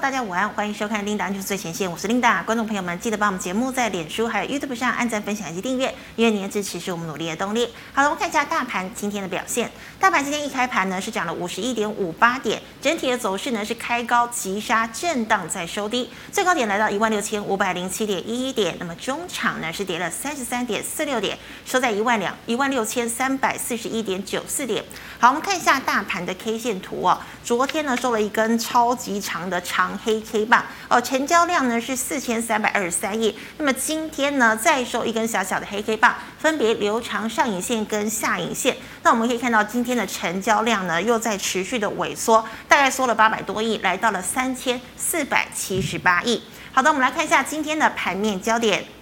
大家午安，欢迎收看《琳达 News 最前线》，我是琳达。观众朋友们，记得帮我们节目在脸书还有 YouTube 上按赞、分享以及订阅，因为您的支持是我们努力的动力。好了，我们看一下大盘今天的表现。大盘今天一开盘呢是涨了五十一点五八点，整体的走势呢是开高急杀，震荡再收低，最高点来到一万六千五百零七点一一点。那么中场呢是跌了三十三点四六点，收在一万两一万六千三百四十一点九四点。好，我们看一下大盘的 K 线图哦。昨天呢收了一根超级长的长黑 K 棒哦，成交量呢是四千三百二十三亿。那么今天呢再收一根小小的黑 K 棒，分别留长上影线跟下影线。那我们可以看到今天的成交量呢又在持续的萎缩，大概缩了八百多亿，来到了三千四百七十八亿。好的，我们来看一下今天的盘面焦点。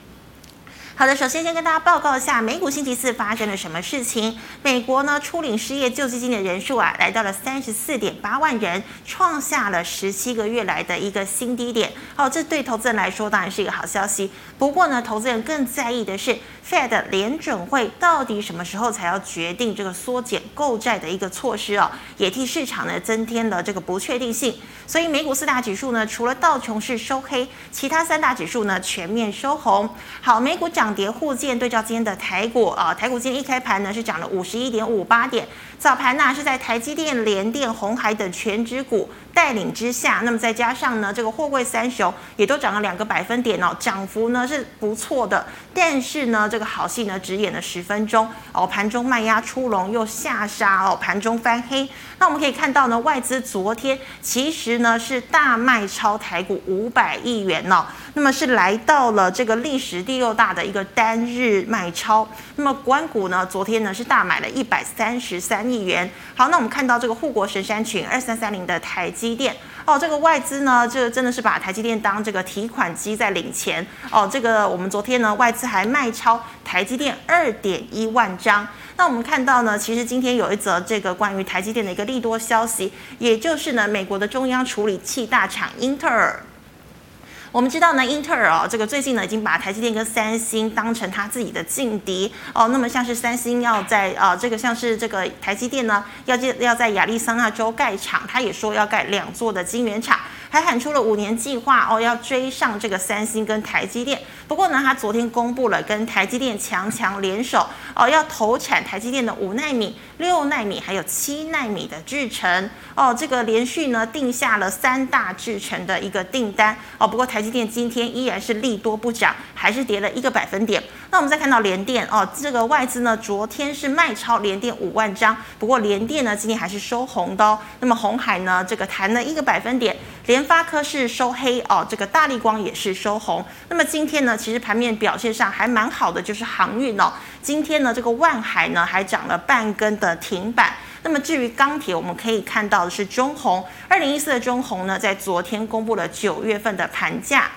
好的，首先先跟大家报告一下，美股星期四发生了什么事情。美国呢，初领失业救济金的人数啊，来到了三十四点八万人，创下了十七个月来的一个新低点。好，这对投资人来说当然是一个好消息。不过呢，投资人更在意的是，Fed 联准会到底什么时候才要决定这个缩减购债的一个措施哦，也替市场呢增添了这个不确定性。所以美股四大指数呢，除了道琼是收黑，其他三大指数呢全面收红。好，美股涨。涨跌互见，对照今天的台股啊，台股今天一开盘呢是涨了五十一点五八点，早盘呢是在台积电、联电、红海等全指股带领之下，那么再加上呢这个货柜三雄也都涨了两个百分点哦，涨幅呢是不错的，但是呢这个好戏呢只演了十分钟哦，盘中卖压出笼又下杀哦，盘中翻黑。那我们可以看到呢，外资昨天其实呢是大卖超台股五百亿元哦，那么是来到了这个历史第六大的一个单日卖超。那么国安股呢，昨天呢是大买了一百三十三亿元。好，那我们看到这个护国神山群二三三零的台积电哦，这个外资呢，这真的是把台积电当这个提款机在领钱哦。这个我们昨天呢，外资还卖超台积电二点一万张。那我们看到呢，其实今天有一则这个关于台积电的一个利多消息，也就是呢，美国的中央处理器大厂英特尔。我们知道呢，英特尔哦，这个最近呢已经把台积电跟三星当成他自己的劲敌哦。那么像是三星要在啊，这个像是这个台积电呢，要建要在亚利桑那州盖厂，他也说要盖两座的晶圆厂。还喊出了五年计划哦，要追上这个三星跟台积电。不过呢，他昨天公布了跟台积电强强联手哦，要投产台积电的五纳米、六纳米还有七纳米的制程哦。这个连续呢定下了三大制程的一个订单哦。不过台积电今天依然是利多不涨，还是跌了一个百分点。那我们再看到联电哦，这个外资呢昨天是卖超联电五万张，不过联电呢今天还是收红的哦。那么红海呢这个弹了一个百分点。联发科是收黑哦，这个大立光也是收红。那么今天呢，其实盘面表现上还蛮好的，就是航运哦。今天呢，这个万海呢还涨了半根的停板。那么至于钢铁，我们可以看到的是中红，二零一四的中红呢，在昨天公布了九月份的盘价。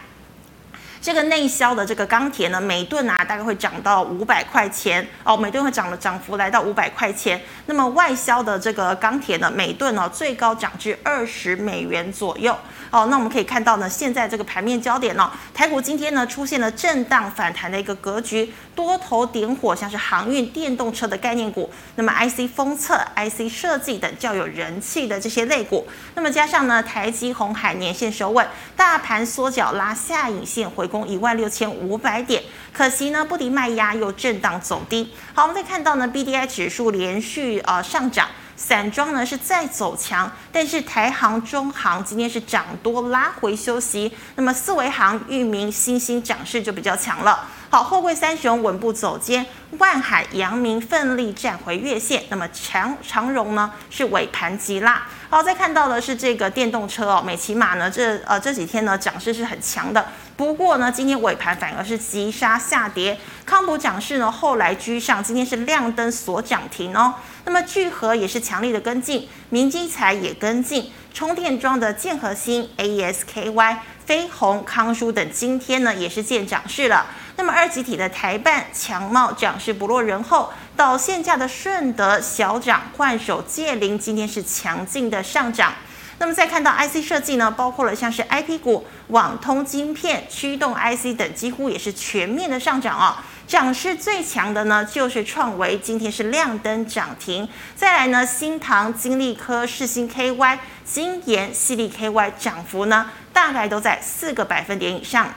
这个内销的这个钢铁呢，每吨啊大概会涨到五百块钱哦，每吨会涨了涨幅来到五百块钱。那么外销的这个钢铁呢，每吨哦最高涨至二十美元左右哦。那我们可以看到呢，现在这个盘面焦点哦，台股今天呢出现了震荡反弹的一个格局，多头点火，像是航运、电动车的概念股，那么 IC 封测、IC 设计等较有人气的这些类股，那么加上呢台积、红海年线收稳，大盘缩脚拉下影线回。攻一万六千五百点，可惜呢不敌卖压，又震荡走低。好，我们再看到呢，BDI 指数连续呃上涨，散装呢是再走强，但是台航、中航今天是涨多拉回休息。那么四维航、裕民、欣兴涨势就比较强了。好，货柜三雄稳步走坚，万海、阳明奋力站回月线。那么长长荣呢是尾盘急拉。好，再看到的是这个电动车哦，美骑马呢这呃这几天呢涨势是很强的。不过呢，今天尾盘反而是急杀下跌，康普涨势呢后来居上，今天是亮灯锁涨停哦。那么聚合也是强力的跟进，明基材也跟进，充电桩的建和兴、AES-KY、飞鸿、康舒等今天呢也是见涨势了。那么二级体的台半、强茂涨势不落人后，导线架的顺德小涨，换手界灵今天是强劲的上涨。那么再看到 IC 设计呢，包括了像是 IP 股、网通晶片、驱动 IC 等，几乎也是全面的上涨啊。涨势最强的呢，就是创维，今天是亮灯涨停。再来呢，新唐、金利科、世新 KY、晶研、矽力 KY 涨幅呢。大概都在四个百分点以上。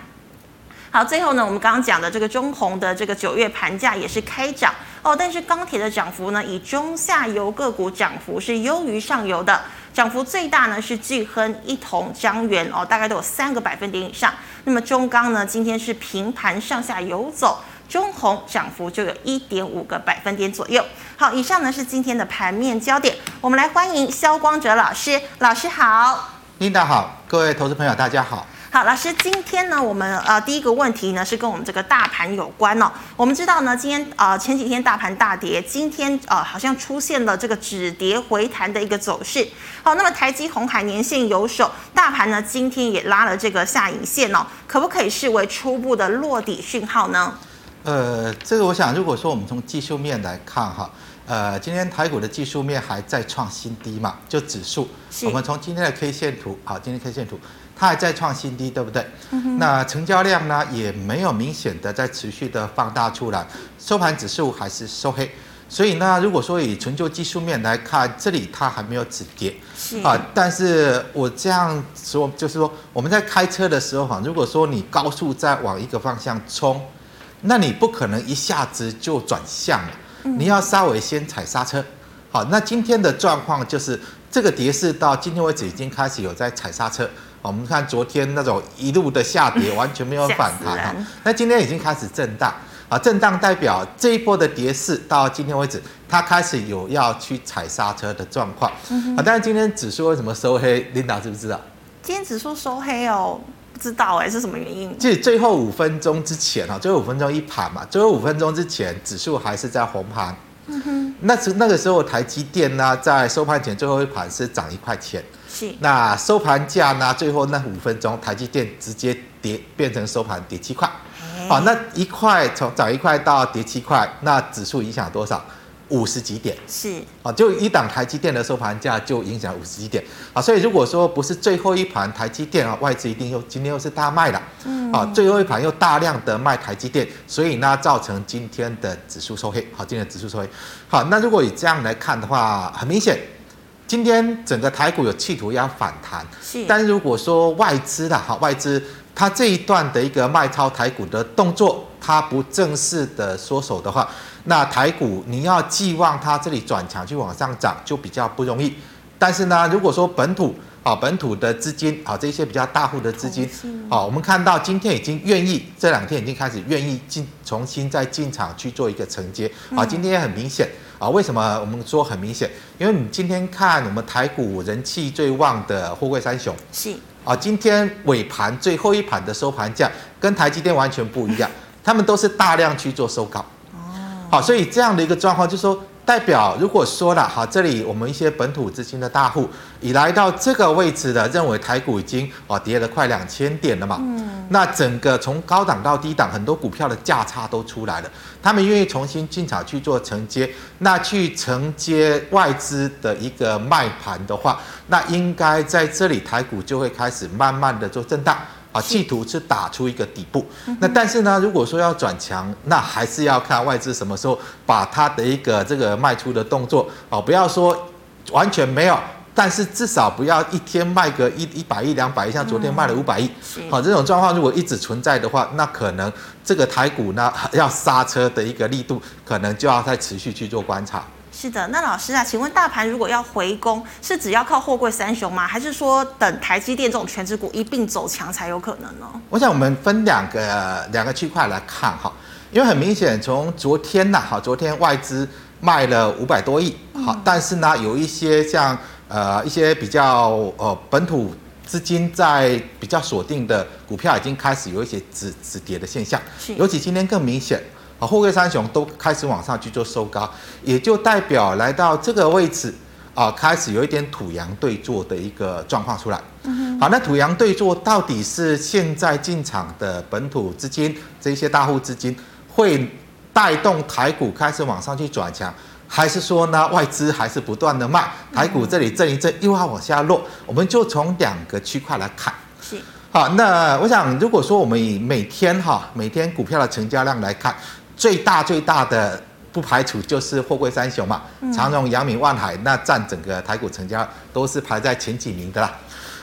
好，最后呢，我们刚刚讲的这个中鸿的这个九月盘价也是开涨哦，但是钢铁的涨幅呢，以中下游个股涨幅是优于上游的，涨幅最大呢是聚亨、一铜、彰源哦，大概都有三个百分点以上。那么中钢呢，今天是平盘上下游走，中红涨幅就有一点五个百分点左右。好，以上呢是今天的盘面焦点，我们来欢迎肖光哲老师，老师好，Linda 好，各位投资朋友大家好。好，老师，今天呢，我们呃第一个问题呢是跟我们这个大盘有关哦。我们知道呢，今天呃前几天大盘大跌，今天呃好像出现了这个止跌回弹的一个走势。好，那么台积、红海年线有手，大盘呢今天也拉了这个下影线哦，可不可以视为初步的落底讯号呢？呃，这个我想，如果说我们从技术面来看哈，呃，今天台股的技术面还在创新低嘛，就指数，我们从今天的 K 线图，好，今天 K 线图。它还在创新低，对不对？嗯、那成交量呢，也没有明显的在持续的放大出来，收盘指数还是收黑，所以呢，如果说以纯就技术面来看，这里它还没有止跌，啊。但是我这样说，就是说我们在开车的时候哈，如果说你高速在往一个方向冲，那你不可能一下子就转向了，你要稍微先踩刹车。好，那今天的状况就是这个跌势到今天为止已经开始有在踩刹车。我们看昨天那种一路的下跌，完全没有 反弹哈。那今天已经开始震荡啊，震荡代表这一波的跌势到今天为止，它开始有要去踩刹车的状况啊。但是今天指数为什么收黑？Linda 知不知道？今天指数收黑哦，不知道哎，是什么原因？其实最后五分钟之前啊，最后五分钟一盘嘛，最后五分钟之前指数还是在红盘。嗯哼，那时那个时候台积电呢，在收盘前最后一盘是涨一块钱。是，那收盘价呢？最后那五分钟，台积电直接跌，变成收盘跌七块。好，那一块从涨一块到跌七块，那指数影响多少？五十几点。是，啊，就一档台积电的收盘价就影响五十几点。啊，所以如果说不是最后一盘台积电啊，外资一定又今天又是大卖了。嗯。啊，最后一盘又大量的卖台积电，所以呢，造成今天的指数收黑。好，今天的指数收黑。好，那如果以这样来看的话，很明显。今天整个台股有企图要反弹，是。但如果说外资的哈外资，它这一段的一个卖超台股的动作，它不正式的缩手的话，那台股你要寄望它这里转强去往上涨，就比较不容易。但是呢，如果说本土啊本土的资金啊这些比较大户的资金，啊我们看到今天已经愿意这两天已经开始愿意进重新再进场去做一个承接啊，今天也很明显。啊，为什么我们说很明显？因为你今天看我们台股人气最旺的货柜三雄，是啊，今天尾盘最后一盘的收盘价跟台积电完全不一样，他们都是大量去做收高。哦，好，所以这样的一个状况就是说。代表如果说了哈，这里我们一些本土资金的大户已来到这个位置的，认为台股已经哦跌了快两千点了嘛。嗯。那整个从高档到低档，很多股票的价差都出来了，他们愿意重新进场去做承接，那去承接外资的一个卖盘的话，那应该在这里台股就会开始慢慢的做震荡。啊，企图是打出一个底部，那但是呢，如果说要转强，那还是要看外资什么时候把它的一个这个卖出的动作啊，不要说完全没有，但是至少不要一天卖个一一百亿、两百亿，像昨天卖了五百亿，好，这种状况如果一直存在的话，那可能这个台股呢要刹车的一个力度，可能就要再持续去做观察。是的，那老师啊，请问大盘如果要回攻，是只要靠货柜三雄吗？还是说等台积电这种权值股一并走强才有可能呢？我想我们分两个两个区块来看哈，因为很明显从昨天呐，哈，昨天外资卖了五百多亿，好，但是呢，有一些像呃一些比较呃本土资金在比较锁定的股票，已经开始有一些止止跌的现象，尤其今天更明显。啊，货柜三雄都开始往上去做收高，也就代表来到这个位置啊，开始有一点土洋对坐的一个状况出来。嗯好，那土洋对坐到底是现在进场的本土资金这些大户资金会带动台股开始往上去转强，还是说呢外资还是不断的卖台股这里震一震又要往下落？我们就从两个区块来看。是。好，那我想如果说我们以每天哈每天股票的成交量来看。最大最大的不排除就是货柜三雄嘛，长荣、阳明、万海，那占整个台股成交都是排在前几名的啦。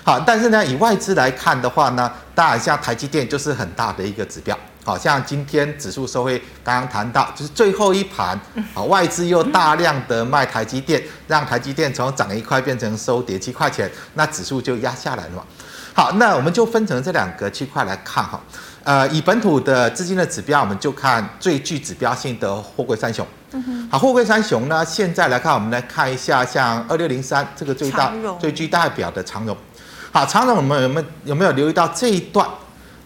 好，但是呢，以外资来看的话呢，当然像台积电就是很大的一个指标。好像今天指数收回，刚刚谈到就是最后一盘，好，外资又大量的卖台积电，让台积电从涨一块变成收跌七块钱，那指数就压下来了嘛。好，那我们就分成这两个区块来看哈。呃，以本土的资金的指标，我们就看最具指标性的货柜三雄。好，货柜三雄呢，现在来看，我们来看一下，像二六零三这个最大最具代表的长荣。好，长荣我们有没有有没有留意到这一段？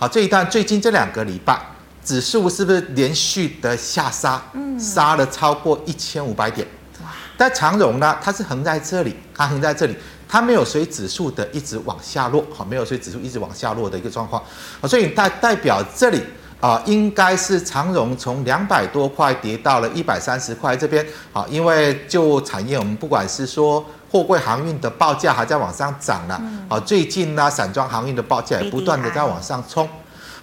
好，这一段最近这两个礼拜，指数是不是连续的下杀？嗯，杀了超过一千五百点。哇！但长荣呢，它是横在这里，它横在这里，它没有随指数的一直往下落。好，没有随指数一直往下落的一个状况。好，所以代代表这里啊，应该是长荣从两百多块跌到了一百三十块这边。好，因为就产业，我们不管是说货柜航运的报价还在往上涨了。好，最近呢，散装航运的报价也不断的在往上冲。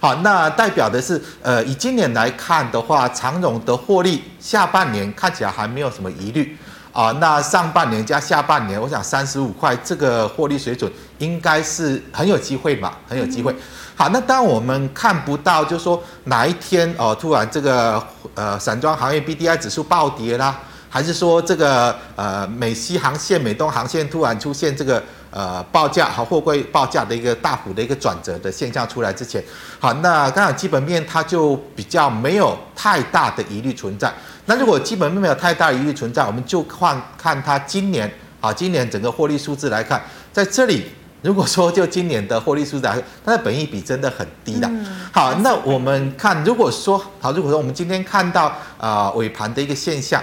好，那代表的是，呃，以今年来看的话，长荣的获利下半年看起来还没有什么疑虑啊。那上半年加下半年，我想三十五块这个获利水准应该是很有机会嘛，很有机会。好，那当我们看不到，就是说哪一天哦，突然这个呃散装行业 BDI 指数暴跌啦，还是说这个呃美西航线、美东航线突然出现这个。呃，报价和货柜报价的一个大幅的一个转折的现象出来之前，好，那刚好基本面它就比较没有太大的疑虑存在。那如果基本面没有太大的疑虑存在，我们就看看它今年啊，今年整个获利数字来看，在这里如果说就今年的获利数字来看，它的本益比真的很低的。好，那我们看，如果说好，如果说我们今天看到啊尾盘的一个现象，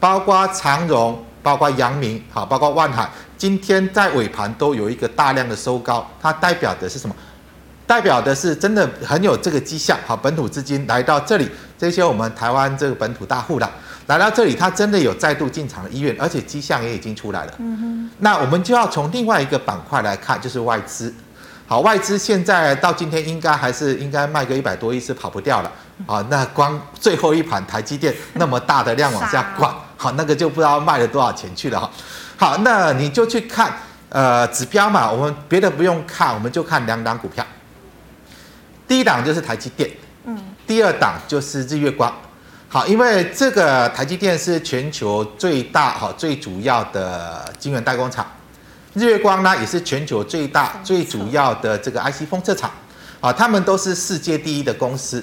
包括长荣，包括阳明，好，包括万海。今天在尾盘都有一个大量的收高，它代表的是什么？代表的是真的很有这个迹象。好，本土资金来到这里，这些我们台湾这个本土大户的来到这里，它真的有再度进场的意愿，而且迹象也已经出来了。嗯哼。那我们就要从另外一个板块来看，就是外资。好，外资现在到今天应该还是应该卖个一百多亿是跑不掉了。啊，那光最后一盘台积电那么大的量往下灌，好，那个就不知道卖了多少钱去了哈。好，那你就去看，呃，指标嘛，我们别的不用看，我们就看两档股票。第一档就是台积电，嗯，第二档就是日月光。好，因为这个台积电是全球最大、哈最主要的晶圆代工厂，日月光呢也是全球最大、最主要的这个 IC 封测厂，啊，他们都是世界第一的公司。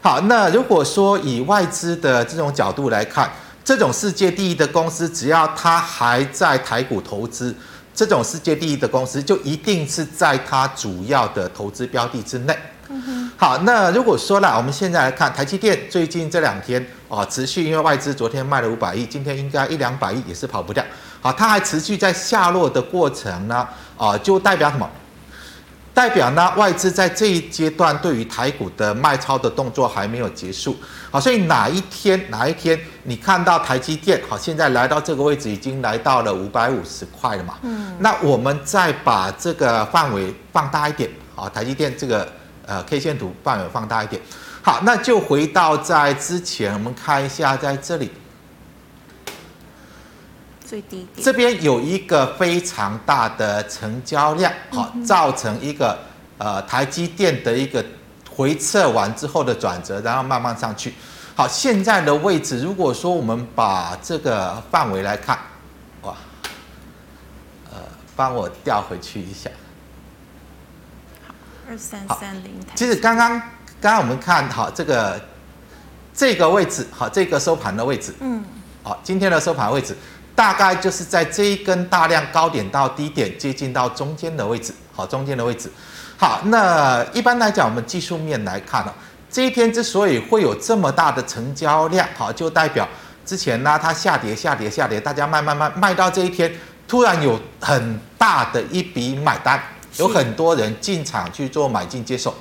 好，那如果说以外资的这种角度来看，这种世界第一的公司，只要它还在台股投资，这种世界第一的公司就一定是在它主要的投资标的之内。嗯。好，那如果说了，我们现在来看台积电最近这两天啊，持续因为外资昨天卖了五百亿，今天应该一两百亿也是跑不掉。好，它还持续在下落的过程呢，啊，就代表什么？代表呢，外资在这一阶段对于台股的卖超的动作还没有结束，好，所以哪一天哪一天你看到台积电好，现在来到这个位置已经来到了五百五十块了嘛，嗯，那我们再把这个范围放大一点，好，台积电这个呃 K 线图范围放大一点，好，那就回到在之前我们看一下在这里。最低点，这边有一个非常大的成交量，好，造成一个呃台积电的一个回撤完之后的转折，然后慢慢上去。好，现在的位置，如果说我们把这个范围来看，哇，呃，帮我调回去一下。好，二三三零。其实刚刚刚刚我们看好这个这个位置，好，这个收盘的位置，嗯，好，今天的收盘位置。大概就是在这一根大量高点到低点接近到中间的位置，好，中间的位置。好，那一般来讲，我们技术面来看呢，这一天之所以会有这么大的成交量，好，就代表之前呢它下跌下跌下跌，大家卖卖卖卖到这一天，突然有很大的一笔买单，有很多人进场去做买进接手。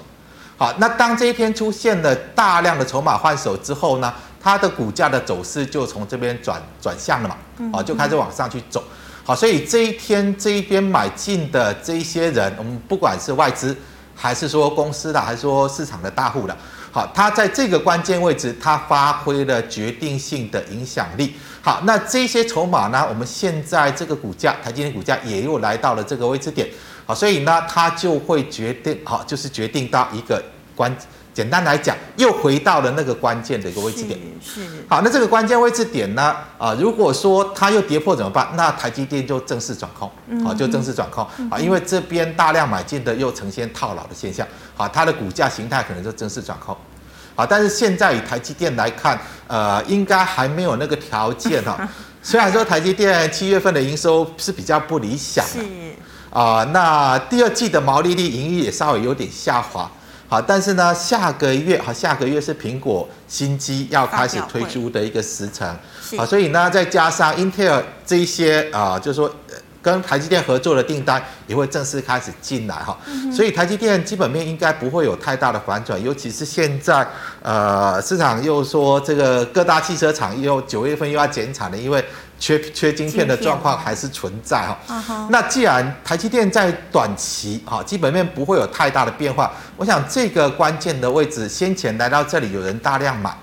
好，那当这一天出现了大量的筹码换手之后呢，它的股价的走势就从这边转转向了嘛，啊，就开始往上去走。好，所以这一天这一边买进的这一些人，我们不管是外资，还是说公司的，还是说市场的大户的，好，它在这个关键位置，它发挥了决定性的影响力。好，那这些筹码呢，我们现在这个股价，台积电股价也又来到了这个位置点。好，所以呢，它就会决定，好，就是决定到一个关。简单来讲，又回到了那个关键的一个位置点。是。是好，那这个关键位置点呢？啊、呃，如果说它又跌破怎么办？那台积电就正式转空，啊，就正式转空啊，因为这边大量买进的又呈现套牢的现象，啊，它的股价形态可能就正式转空。啊，但是现在以台积电来看，呃，应该还没有那个条件哈。虽然说台积电七月份的营收是比较不理想，是啊、呃，那第二季的毛利率、盈余也稍微有点下滑。好，但是呢，下个月好，下个月是苹果新机要开始推出的一个时程，好，所以呢，再加上 Intel 这一些啊、呃，就是说跟台积电合作的订单也会正式开始进来哈，所以台积电基本面应该不会有太大的反转，尤其是现在呃，市场又说这个各大汽车厂又九月份又要减产了，因为。缺缺晶片的状况还是存在哈，那既然台积电在短期哈基本面不会有太大的变化，我想这个关键的位置先前来到这里有人大量买，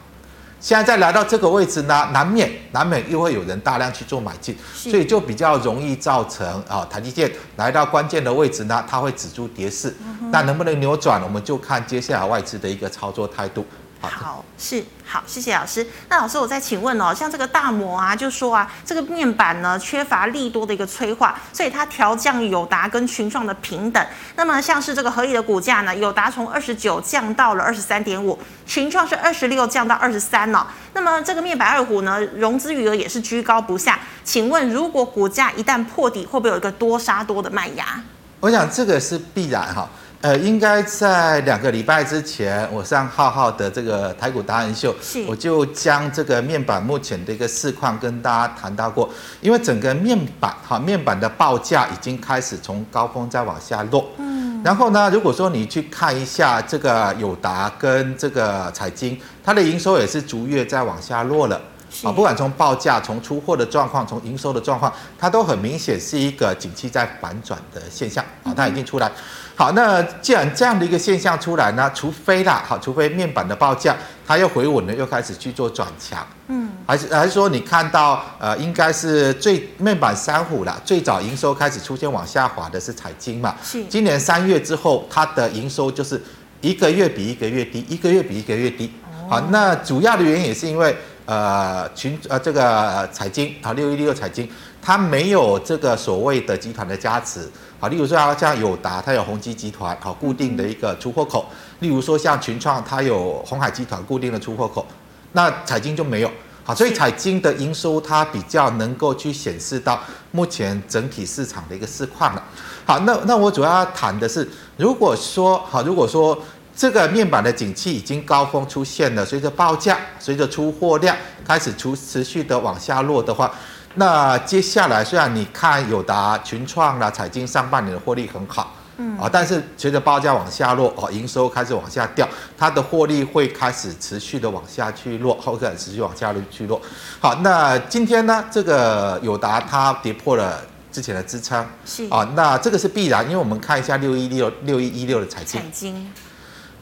现在再来到这个位置呢，难免难免又会有人大量去做买进，所以就比较容易造成啊台积电来到关键的位置呢，它会止住跌势，那能不能扭转，我们就看接下来外资的一个操作态度。好，是好，谢谢老师。那老师，我再请问哦，像这个大摩啊，就说啊，这个面板呢缺乏利多的一个催化，所以它调降友达跟群创的平等。那么像是这个合理的股价呢，友达从二十九降到了二十三点五，群创是二十六降到二十三哦。那么这个面板二虎呢，融资余额也是居高不下。请问，如果股价一旦破底，会不会有一个多杀多的卖压？我想这个是必然哈。呃，应该在两个礼拜之前，我上浩浩的这个台股达人秀，我就将这个面板目前的一个市况跟大家谈到过。因为整个面板哈，面板的报价已经开始从高峰再往下落。嗯。然后呢，如果说你去看一下这个友达跟这个彩晶，它的营收也是逐月在往下落了。啊，不管从报价、从出货的状况、从营收的状况，它都很明显是一个景气在反转的现象啊，它已经出来。好，那既然这样的一个现象出来呢，除非啦，好，除非面板的报价它又回稳了，又开始去做转强，嗯，还是还是说你看到呃，应该是最面板三虎啦，最早营收开始出现往下滑的是彩晶嘛，是，今年三月之后，它的营收就是一个月比一个月低，一个月比一个月低，好，那主要的原因也是因为呃群呃这个彩晶啊六一六彩晶，它没有这个所谓的集团的加持。好，例如说像友达，它有宏基集团，好固定的一个出货口；例如说像群创，它有鸿海集团固定的出货口。那彩晶就没有。好，所以彩晶的营收它比较能够去显示到目前整体市场的一个市况了。好，那那我主要要谈的是，如果说好，如果说这个面板的景气已经高峰出现了，随着报价、随着出货量开始出持续的往下落的话。那接下来，虽然你看友达、群创啦、彩晶上半年的获利很好，嗯啊，但是随着报价往下落，哦，营收开始往下掉，它的获利会开始持续的往下去落，后开始持续往下去落。好，那今天呢，这个友达它跌破了之前的支撑，是啊，那这个是必然，因为我们看一下六一六六一一六的彩晶。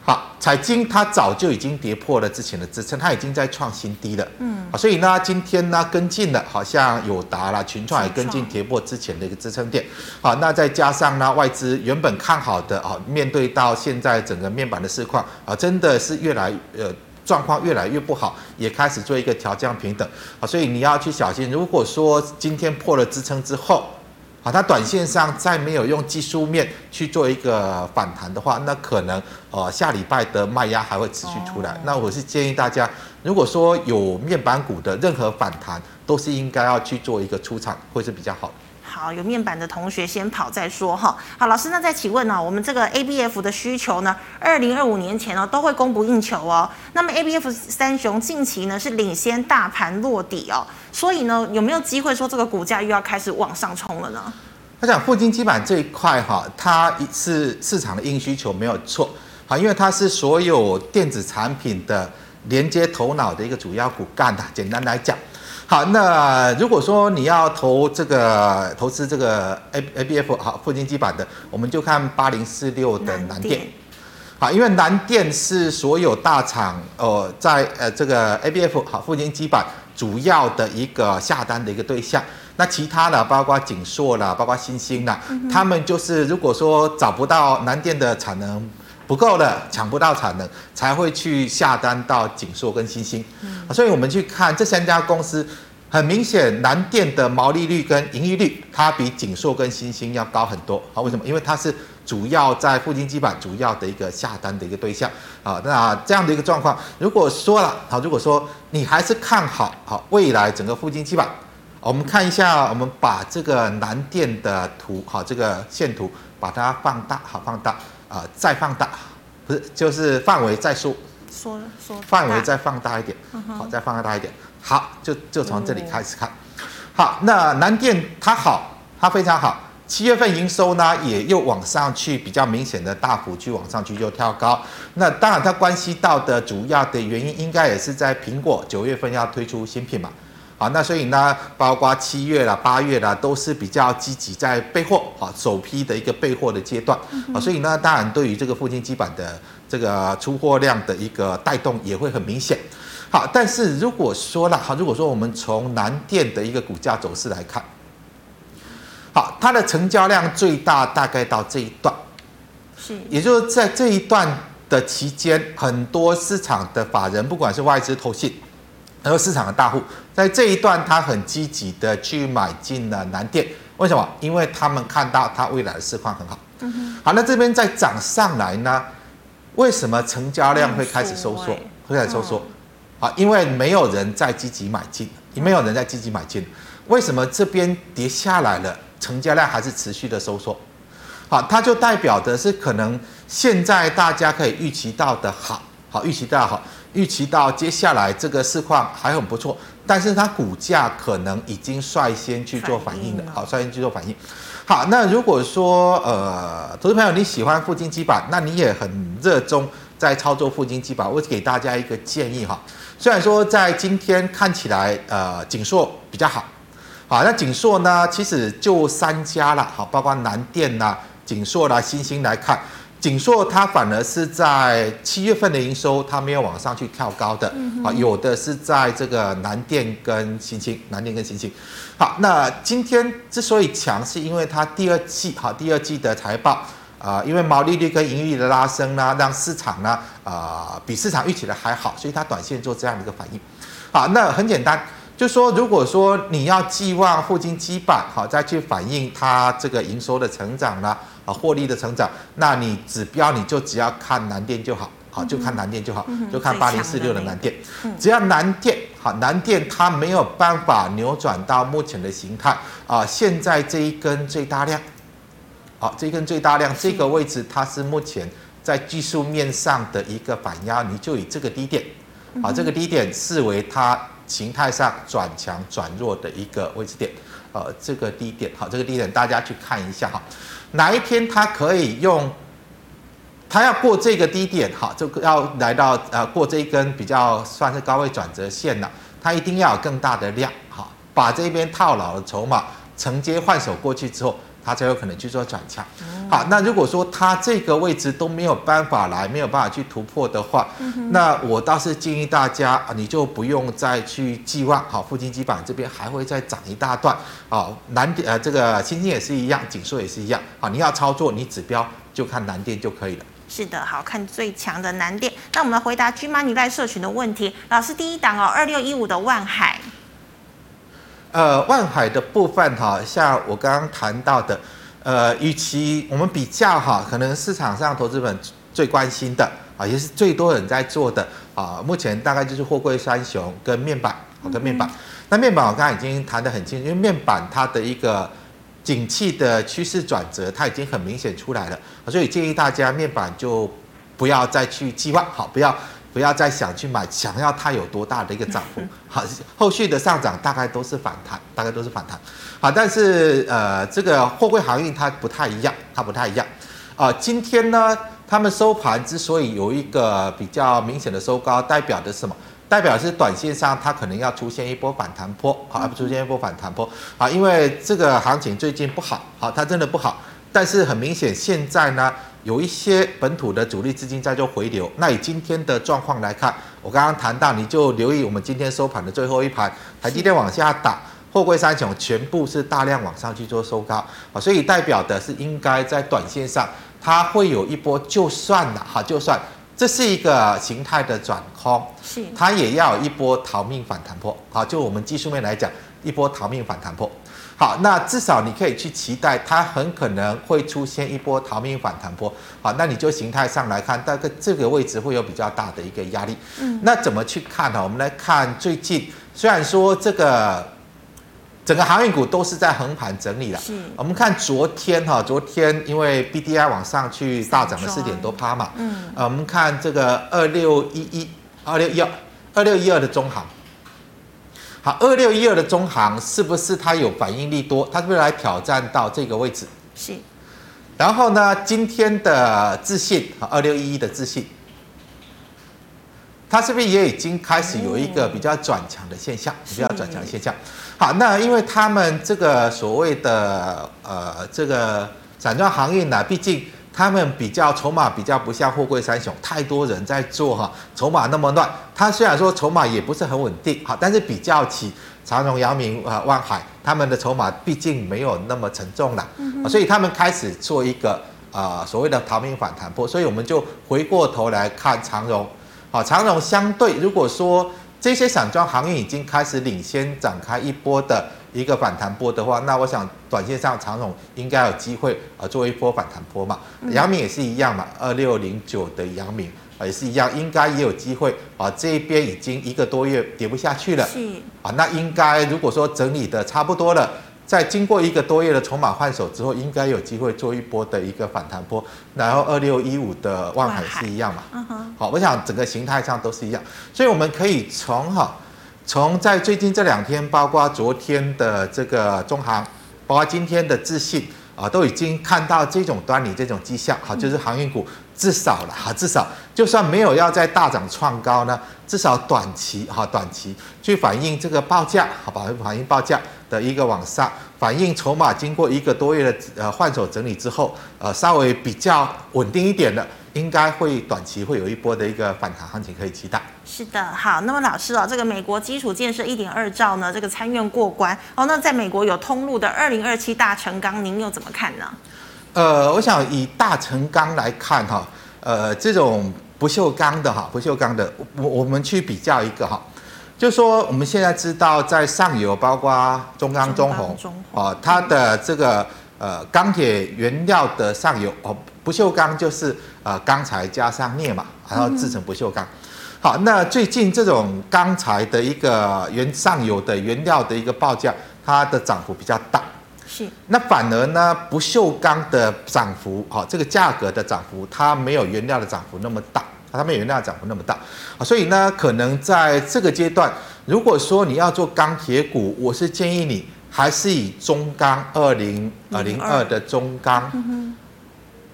好，彩晶它早就已经跌破了之前的支撑，它已经在创新低了。嗯，好，所以呢，今天呢跟进了，好像友达啦、群创也跟进跌破之前的一个支撑点。好，那再加上呢，外资原本看好的啊，面对到现在整个面板的市况啊，真的是越来呃状况越来越不好，也开始做一个调降平等。好，所以你要去小心，如果说今天破了支撑之后。好，它短线上再没有用技术面去做一个反弹的话，那可能呃下礼拜的卖压还会持续出来。那我是建议大家，如果说有面板股的任何反弹，都是应该要去做一个出场，会是比较好的。好，有面板的同学先跑再说哈。好，老师，那再请问呢，我们这个 ABF 的需求呢，二零二五年前呢都会供不应求哦。那么 ABF 三雄近期呢是领先大盘落底哦，所以呢有没有机会说这个股价又要开始往上冲了呢？他讲富晶基板这一块哈，它是市场的硬需求没有错，好，因为它是所有电子产品的连接头脑的一个主要骨干的。简单来讲。好，那如果说你要投这个投资这个 A A B F 好富晶基板的，我们就看八零四六的南电。好，因为南电是所有大厂呃在呃这个 A B F 好富晶基板主要的一个下单的一个对象。那其他的包括景硕啦，包括星星啦，他们就是如果说找不到南电的产能不够了，抢不到产能，才会去下单到景硕跟欣兴。嗯，所以我们去看这三家公司。很明显，南电的毛利率跟盈利率，它比景硕跟欣兴要高很多。好，为什么？因为它是主要在富晶基板主要的一个下单的一个对象。啊，那这样的一个状况，如果说了，好，如果说你还是看好好未来整个富晶基板，我们看一下，我们把这个南电的图，好，这个线图把它放大，好，放大，啊，再放大，不是，就是范围再缩，缩缩，范围再放大一点，好，再放大一点。好，就就从这里开始看。好，那南电它好，它非常好。七月份营收呢，也又往上去，比较明显的大幅去往上去又跳高。那当然，它关系到的主要的原因，应该也是在苹果九月份要推出新品嘛。好，那所以呢，包括七月啦、八月啦，都是比较积极在备货，好，首批的一个备货的阶段。啊，所以呢，当然对于这个附近基板的这个出货量的一个带动也会很明显。好，但是如果说了，好，如果说我们从南电的一个股价走势来看，好，它的成交量最大大概到这一段，是，也就是在这一段的期间，很多市场的法人，不管是外资、投信，还有市场的大户，在这一段他很积极的去买进了南电，为什么？因为他们看到它未来的市况很好。嗯。好，那这边再涨上来呢？为什么成交量会开始收缩？会开始收缩？啊，因为没有人在积极买进，也没有人在积极买进，为什么这边跌下来了，成交量还是持续的收缩？好，它就代表的是可能现在大家可以预期到的好，好预期到好，预期到接下来这个市况还很不错，但是它股价可能已经率先去做反应了，好，率先去做反应。好，那如果说呃，投资朋友你喜欢富晶基板，那你也很热衷在操作富晶基板，我给大家一个建议哈。虽然说在今天看起来，呃，景硕比较好，好，那景硕呢，其实就三家了，好，包括南电呐、景硕啦、新兴来看，景硕它反而是在七月份的营收，它没有往上去跳高的，啊，有的是在这个南电跟新兴，南电跟新兴，好，那今天之所以强，是因为它第二季，好，第二季的财报。啊、呃，因为毛利率跟盈利的拉升呢，让市场呢，啊、呃，比市场预期的还好，所以它短线做这样的一个反应。好，那很简单，就说如果说你要寄望富晶基板，好，再去反映它这个营收的成长呢，啊，获利的成长，那你指标你就只要看南电就好，好，就看南电就好，就看八零四六的南电，只要南电好，南电它没有办法扭转到目前的形态啊，现在这一根最大量。好，这一根最大量这个位置，它是目前在技术面上的一个反压，你就以这个低点，啊，这个低点视为它形态上转强转弱的一个位置点，呃，这个低点，好，这个低点大家去看一下哈，哪一天他可以用，他要过这个低点，哈，就要来到呃过这一根比较算是高位转折线了，他一定要有更大的量，哈，把这边套牢的筹码承接换手过去之后。它才有可能去做转强。好，那如果说它这个位置都没有办法来，没有办法去突破的话，那我倒是建议大家啊，你就不用再去寄望。好，附近基板这边还会再涨一大段。好，南电呃，这个欣兴也是一样，锦硕也是一样。好，你要操作，你指标就看南电就可以了。是的，好，看最强的南电。那我们来回答 GMoney 赖社群的问题。老师，第一档哦，二六一五的万海。呃，万海的部分哈，像我刚刚谈到的，呃，与其我们比较哈，可能市场上投资本最关心的啊，也是最多人在做的啊，目前大概就是货柜三雄跟面板，跟面板。嗯、那面板我刚刚已经谈得很清楚，因为面板它的一个景气的趋势转折，它已经很明显出来了，所以建议大家面板就不要再去计划，好，不要。不要再想去买，想要它有多大的一个涨幅，好，后续的上涨大概都是反弹，大概都是反弹，好，但是呃，这个货柜航运它不太一样，它不太一样，啊、呃，今天呢，他们收盘之所以有一个比较明显的收高，代表的是什么？代表是短线上它可能要出现一波反弹波，好，出现一波反弹波，啊，因为这个行情最近不好，好，它真的不好，但是很明显现在呢。有一些本土的主力资金在做回流，那以今天的状况来看，我刚刚谈到，你就留意我们今天收盘的最后一盘，台积电往下打，货柜三雄全部是大量往上去做收高？啊，所以代表的是应该在短线上它会有一波，就算了哈，就算这是一个形态的转空，是。它也要有一波逃命反弹破。啊，就我们技术面来讲，一波逃命反弹波。好，那至少你可以去期待它很可能会出现一波逃命反弹波。好，那你就形态上来看，大概这个位置会有比较大的一个压力。嗯，那怎么去看呢？我们来看最近，虽然说这个整个航运股都是在横盘整理了。是。我们看昨天哈，昨天因为 B D I 往上去大涨了四点多趴嘛。嗯。呃，我们看这个二六一一、二六一二、二六一二的中航。好，二六一二的中行是不是它有反应力多？它是不是来挑战到这个位置？是。然后呢，今天的自信，啊，二六一一的自信，它是不是也已经开始有一个比较转强的现象？比较转强的现象。好，那因为他们这个所谓的呃这个散装航运呢，毕竟。他们比较筹码比较不像货柜三雄，太多人在做哈，筹码那么乱。他虽然说筹码也不是很稳定哈，但是比较起长荣、阳明啊、万海，他们的筹码毕竟没有那么沉重了，所以他们开始做一个啊所谓的逃命反弹波。所以我们就回过头来看长荣，好，长荣相对如果说这些散装航运已经开始领先展开一波的。一个反弹波的话，那我想短线上长荣应该有机会啊，做一波反弹波嘛。阳明也是一样嘛，二六零九的阳明啊也是一样，应该也有机会啊。这一边已经一个多月跌不下去了，是啊，那应该如果说整理的差不多了，在经过一个多月的筹码换手之后，应该有机会做一波的一个反弹波。然后二六一五的万海是一样嘛，嗯哼，好，我想整个形态上都是一样，所以我们可以从哈。从在最近这两天，包括昨天的这个中航，包括今天的自信啊，都已经看到这种端倪、这种迹象。好，就是航运股至少了哈，至少就算没有要再大涨创高呢，至少短期哈，短期去反映这个报价，好吧，反映报价的一个往上，反映筹码经过一个多月的呃换手整理之后，呃，稍微比较稳定一点的。应该会短期会有一波的一个反弹行情可以期待。是的，好，那么老师哦，这个美国基础建设一点二兆呢，这个参院过关哦，那在美国有通路的二零二七大成钢，您又怎么看呢？呃，我想以大成钢来看哈，呃，这种不锈钢的哈，不锈钢的，我我们去比较一个哈，就说我们现在知道在上游，包括中钢、中鸿啊，它的这个呃钢铁原料的上游哦。不锈钢就是呃钢材加上镍嘛，然后制成不锈钢。好，那最近这种钢材的一个原上游的原料的一个报价，它的涨幅比较大。是。那反而呢，不锈钢的涨幅，好，这个价格的涨幅，它没有原料的涨幅那么大，它没有原料的涨幅那么大。啊，所以呢，可能在这个阶段，如果说你要做钢铁股，我是建议你还是以中钢二零呃零二的中钢。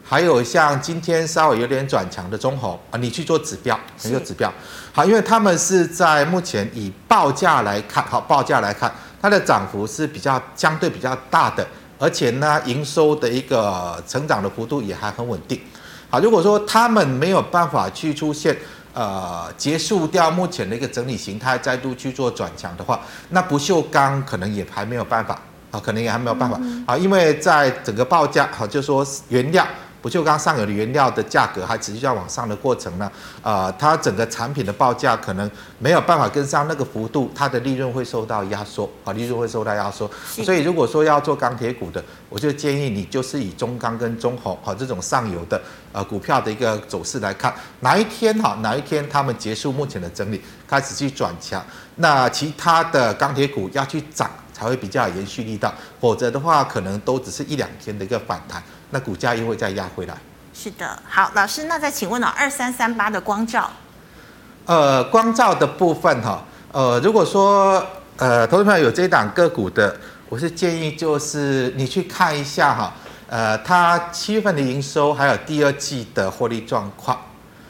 还有像今天稍微有点转强的中红啊，你去做指标，你做指标，好，因为他们是在目前以报价来看，好，报价来看，它的涨幅是比较相对比较大的，而且呢，营收的一个成长的幅度也还很稳定。好，如果说他们没有办法去出现呃结束掉目前的一个整理形态，再度去做转强的话，那不锈钢可能也还没有办法啊，可能也还没有办法啊，因为在整个报价好，就说原料。不锈钢上游的原料的价格还持续在往上的过程呢，啊，它整个产品的报价可能没有办法跟上那个幅度，它的利润会受到压缩，啊，利润会受到压缩。所以如果说要做钢铁股的，我就建议你就是以中钢跟中鸿啊这种上游的呃股票的一个走势来看，哪一天哈，哪一天他们结束目前的整理，开始去转强，那其他的钢铁股要去涨才会比较有延续力道，否则的话可能都只是一两天的一个反弹。那股价又会再压回来。是的，好，老师，那再请问哦，二三三八的光照，呃，光照的部分哈，呃，如果说呃，投资朋友有这一档个股的，我是建议就是你去看一下哈，呃，它七月份的营收还有第二季的获利状况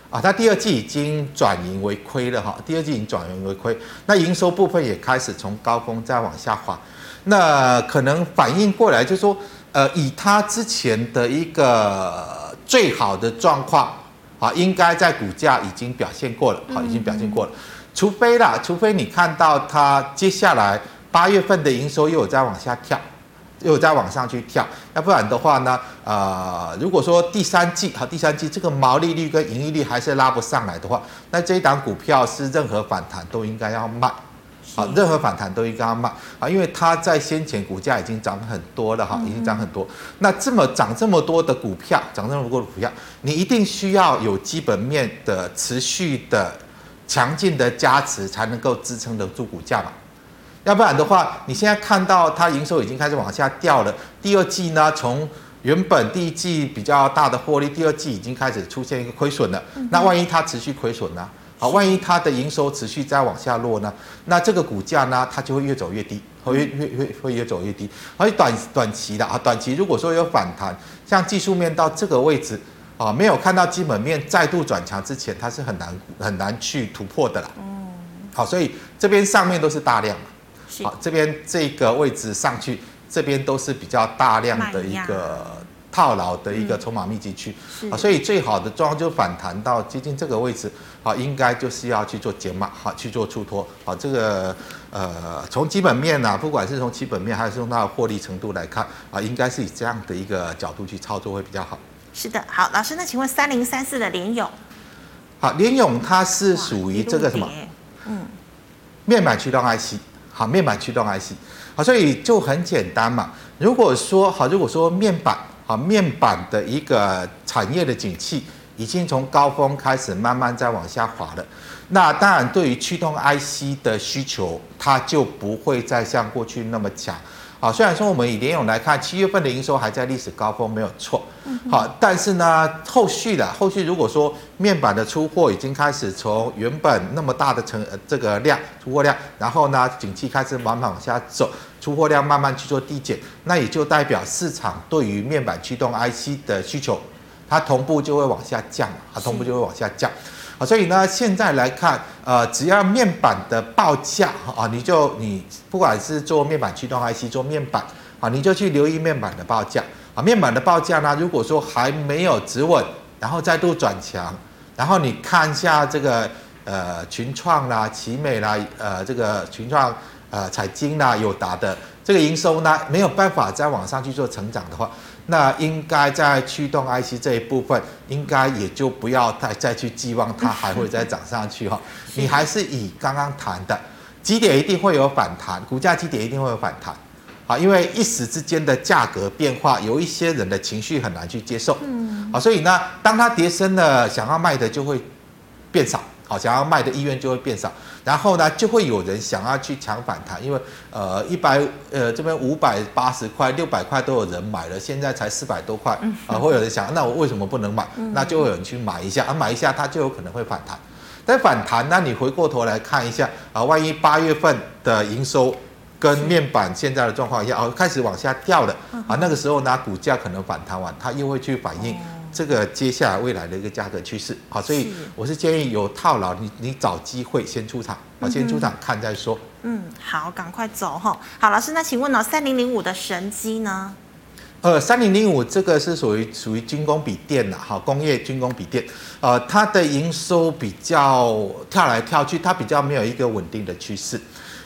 啊，它第二季已经转盈为亏了哈，第二季已经转盈为亏，那营收部分也开始从高峰再往下滑，那可能反应过来就是说。呃，以它之前的一个最好的状况，啊，应该在股价已经表现过了，好，已经表现过了。除非啦，除非你看到它接下来八月份的营收又有在往下跳，又有在往上去跳，要不然的话呢，呃，如果说第三季好，第三季这个毛利率跟盈利率还是拉不上来的话，那这一档股票是任何反弹都应该要卖。好，任何反弹都应该要卖啊，因为它在先前股价已经涨很多了哈，已经涨很多。那这么涨这么多的股票，涨这么多的股票，你一定需要有基本面的持续的强劲的加持，才能够支撑得住股价嘛。要不然的话，你现在看到它营收已经开始往下掉了，第二季呢，从原本第一季比较大的获利，第二季已经开始出现一个亏损了。那万一它持续亏损呢？好，万一它的营收持续再往下落呢？那这个股价呢，它就会越走越低，会越越越会越走越低。而且短短期的啊，短期如果说有反弹，像技术面到这个位置啊，没有看到基本面再度转强之前，它是很难很难去突破的啦。嗯。好，所以这边上面都是大量。好，这边这个位置上去，这边都是比较大量的一个。套牢的一个筹码密集区啊，所以最好的状况就反弹到接近这个位置啊，应该就是要去做减码，好去做出脱，好这个呃从基本面啊，不管是从基本面还是从它的获利程度来看啊，应该是以这样的一个角度去操作会比较好。是的，好，老师，那请问三零三四的联勇，好，联咏它是属于这个什么？嗯，面板驱动 IC，好，面板驱动 IC，好，所以就很简单嘛。如果说好，如果说面板。好，面板的一个产业的景气已经从高峰开始慢慢在往下滑了。那当然，对于驱动 IC 的需求，它就不会再像过去那么强。好，虽然说我们以联咏来看，七月份的营收还在历史高峰，没有错。好，但是呢，后续的后续如果说面板的出货已经开始从原本那么大的成这个量出货量，然后呢，景气开始慢慢往下走。出货量慢慢去做递减，那也就代表市场对于面板驱动 IC 的需求，它同步就会往下降，它同步就会往下降，啊，所以呢，现在来看，呃，只要面板的报价啊，你就你不管是做面板驱动 IC 做面板啊，你就去留意面板的报价啊，面板的报价呢，如果说还没有止稳，然后再度转强，然后你看一下这个呃群创啦、奇美啦，呃这个群创。呃，彩晶啦，友达的这个营收呢，没有办法再往上去做成长的话，那应该在驱动 IC 这一部分，应该也就不要太再去寄望它还会再涨上去哈。你还是以刚刚谈的基点一定会有反弹，股价基点一定会有反弹，啊，因为一时之间的价格变化，有一些人的情绪很难去接受，嗯，啊，所以呢，当它跌升了，想要卖的就会变少。好，想要卖的意愿就会变少，然后呢，就会有人想要去抢反弹，因为呃一百呃这边五百八十块、六百块都有人买了，现在才四百多块，啊、呃，会有人想，那我为什么不能买？那就会有人去买一下，啊，买一下它就有可能会反弹。但反弹，那你回过头来看一下啊，万一八月份的营收跟面板现在的状况一样，啊，开始往下掉了，啊，那个时候呢，股价可能反弹完，它又会去反映。这个接下来未来的一个价格趋势，好，所以我是建议有套牢，你你找机会先出场，好，先出场看再说。嗯，好，赶快走哈。好，老师，那请问呢，三零零五的神机呢？呃，三零零五这个是属于属于军工笔电的，哈，工业军工笔电，呃，它的营收比较跳来跳去，它比较没有一个稳定的趋势。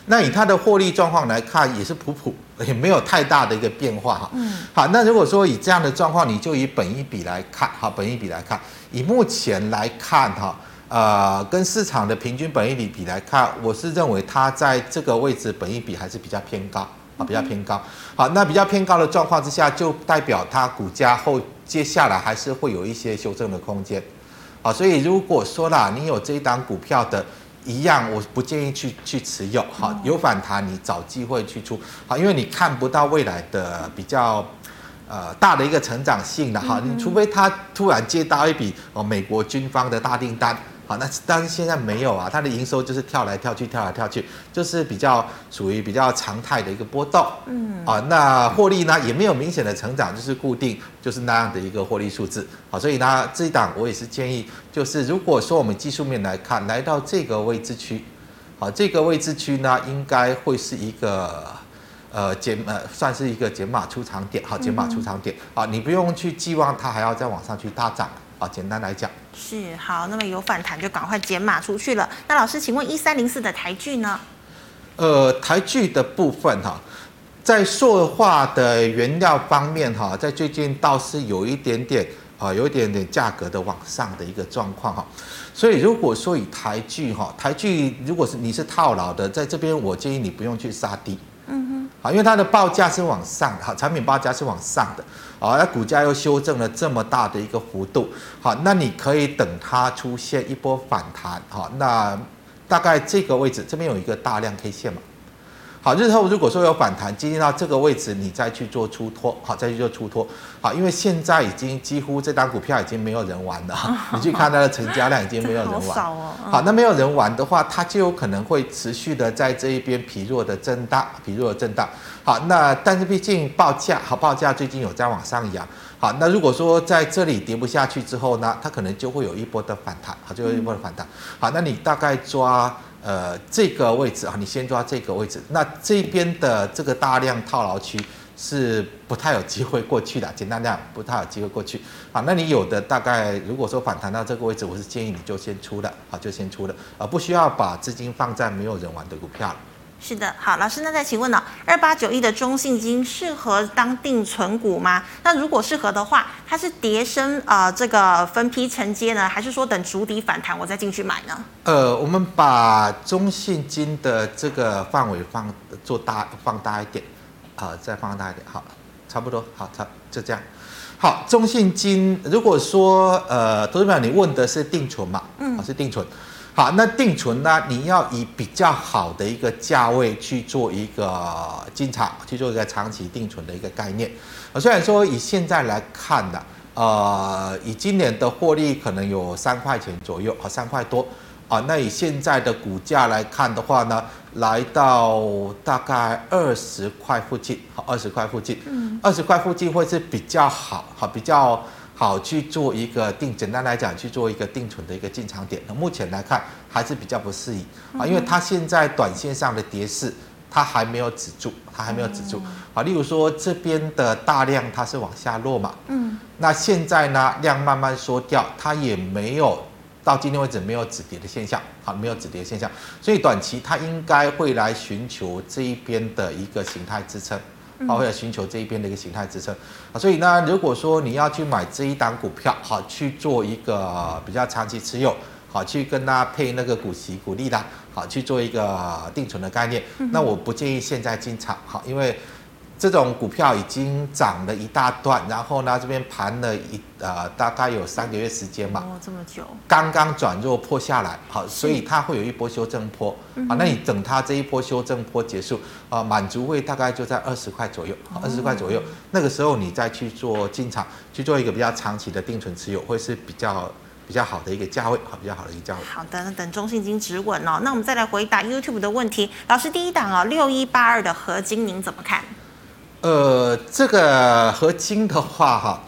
那以它的获利状况来看，也是普普，也没有太大的一个变化哈。嗯。好，那如果说以这样的状况，你就以本一比来看，哈，本一比来看，以目前来看哈，呃，跟市场的平均本一比比来看，我是认为它在这个位置本一比还是比较偏高啊，比较偏高。好，那比较偏高的状况之下，就代表它股价后接下来还是会有一些修正的空间。好，所以如果说啦，你有这一档股票的。一样，我不建议去去持有，哈，有反弹你找机会去出，好，因为你看不到未来的比较，呃，大的一个成长性的哈，你除非他突然接到一笔哦美国军方的大订单。好，那但是现在没有啊，它的营收就是跳来跳去，跳来跳去，就是比较属于比较常态的一个波动。嗯，啊，那获利呢也没有明显的成长，就是固定，就是那样的一个获利数字。好，所以呢这一档我也是建议，就是如果说我们技术面来看，来到这个位置区，好，这个位置区呢应该会是一个呃减呃算是一个减码出场点，好，减码出场点，啊，你不用去寄望它还要再往上去大涨。啊，简单来讲是好，那么有反弹就赶快减码出去了。那老师，请问一三零四的台剧呢？呃，台剧的部分哈，在塑化的原料方面哈，在最近倒是有一点点啊，有一点点价格的往上的一个状况哈。所以如果说以台剧哈，台剧如果是你是套牢的，在这边我建议你不用去杀低。嗯哼。好，因为它的报价是往上的，哈，产品报价是往上的。啊，那股价又修正了这么大的一个幅度，好，那你可以等它出现一波反弹，好，那大概这个位置这边有一个大量 K 线嘛，好，日后如果说有反弹，接近到这个位置，你再去做出脱，好，再去做出脱，好，因为现在已经几乎这档股票已经没有人玩了，你去看它的成交量已经没有人玩，好，那没有人玩的话，它就有可能会持续的在这一边疲弱的震荡，疲弱的震荡。好，那但是毕竟报价好，报价最近有在往上扬。好，那如果说在这里跌不下去之后呢，它可能就会有一波的反弹，好，就会有一波的反弹。好，那你大概抓呃这个位置啊，你先抓这个位置。那这边的这个大量套牢区是不太有机会过去的，简单讲不太有机会过去。好，那你有的大概如果说反弹到这个位置，我是建议你就先出的，好，就先出的啊不需要把资金放在没有人玩的股票了。是的，好，老师，那再请问呢？二八九一的中信金适合当定存股吗？那如果适合的话，它是跌升啊、呃，这个分批承接呢，还是说等主底反弹我再进去买呢？呃，我们把中信金的这个范围放做大放大一点，啊、呃，再放大一点，好，差不多，好，差就这样。好，中信金，如果说呃，投资者你问的是定存嘛？嗯，是定存。好，那定存呢？你要以比较好的一个价位去做一个进场，去做一个长期定存的一个概念。啊，虽然说以现在来看呢，呃，以今年的获利可能有三块钱左右，啊，三块多，啊，那以现在的股价来看的话呢，来到大概二十块附近，好，二十块附近，嗯，二十块附近会是比较好，好，比较。好，去做一个定，简单来讲，去做一个定存的一个进场点。那目前来看还是比较不适宜啊，因为它现在短线上的跌势，它还没有止住，它还没有止住啊。例如说这边的大量它是往下落嘛，嗯，那现在呢量慢慢缩掉，它也没有到今天为止没有止跌的现象，好，没有止跌的现象，所以短期它应该会来寻求这一边的一个形态支撑。好，会来寻求这一边的一个形态支撑啊，所以呢，如果说你要去买这一档股票，好去做一个比较长期持有，好去跟它配那个股息股利的，好去做一个定存的概念，那我不建议现在进场，好，因为。这种股票已经涨了一大段，然后呢，这边盘了一呃，大概有三个月时间吧。哦，这么久。刚刚转弱破下来，好，所以它会有一波修正波。好，那你等它这一波修正波结束，啊，满足位大概就在二十块左右，二十块左右，那个时候你再去做进场，去做一个比较长期的定存持有，会是比较比较好的一个价位，好，比较好的一个价位。好的，那等中信金止稳哦。那我们再来回答 YouTube 的问题，老师第一档啊，六一八二的合金，您怎么看？呃，这个合金的话，哈，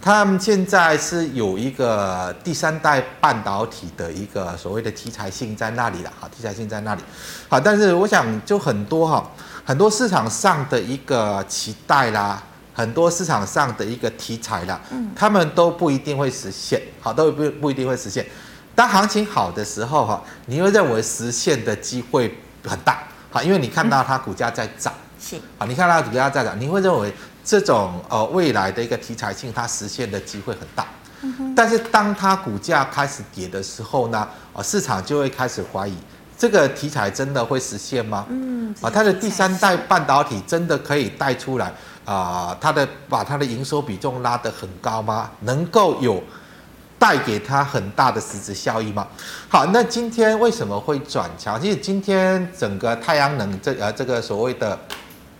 他们现在是有一个第三代半导体的一个所谓的题材性在那里了，哈，题材性在那里，好，但是我想就很多哈，很多市场上的一个期待啦，很多市场上的一个题材啦，嗯，他们都不一定会实现，好，都不不一定会实现。当行情好的时候，哈，你会认为实现的机会很大，好，因为你看到它股价在涨。是啊，你看它股价在涨，你会认为这种呃未来的一个题材性，它实现的机会很大。嗯。但是当它股价开始跌的时候呢，啊市场就会开始怀疑，这个题材真的会实现吗？嗯。啊，它的第三代半导体真的可以带出来啊？它的把它的营收比重拉得很高吗？能够有带给它很大的实质效益吗？好，那今天为什么会转强？其实今天整个太阳能这呃这个所谓的。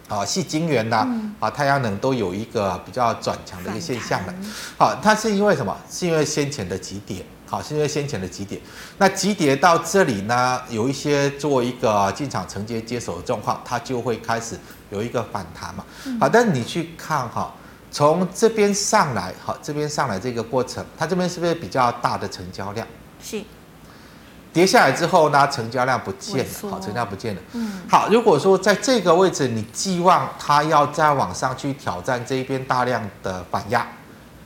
啊，细晶圆呐，啊，太阳能都有一个比较转强的一个现象了。好，它是因为什么？是因为先前的急跌，好，是因为先前的急跌。那急跌到这里呢，有一些做一个进场承接接手的状况，它就会开始有一个反弹嘛。好，但是你去看哈，从这边上来，好，这边上来这个过程，它这边是不是比较大的成交量？是。跌下来之后呢，成交量不见了，好，成交量不见了。嗯，好，如果说在这个位置，你寄望它要再往上去挑战这一边大量的反压，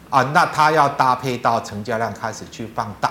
啊，那它要搭配到成交量开始去放大，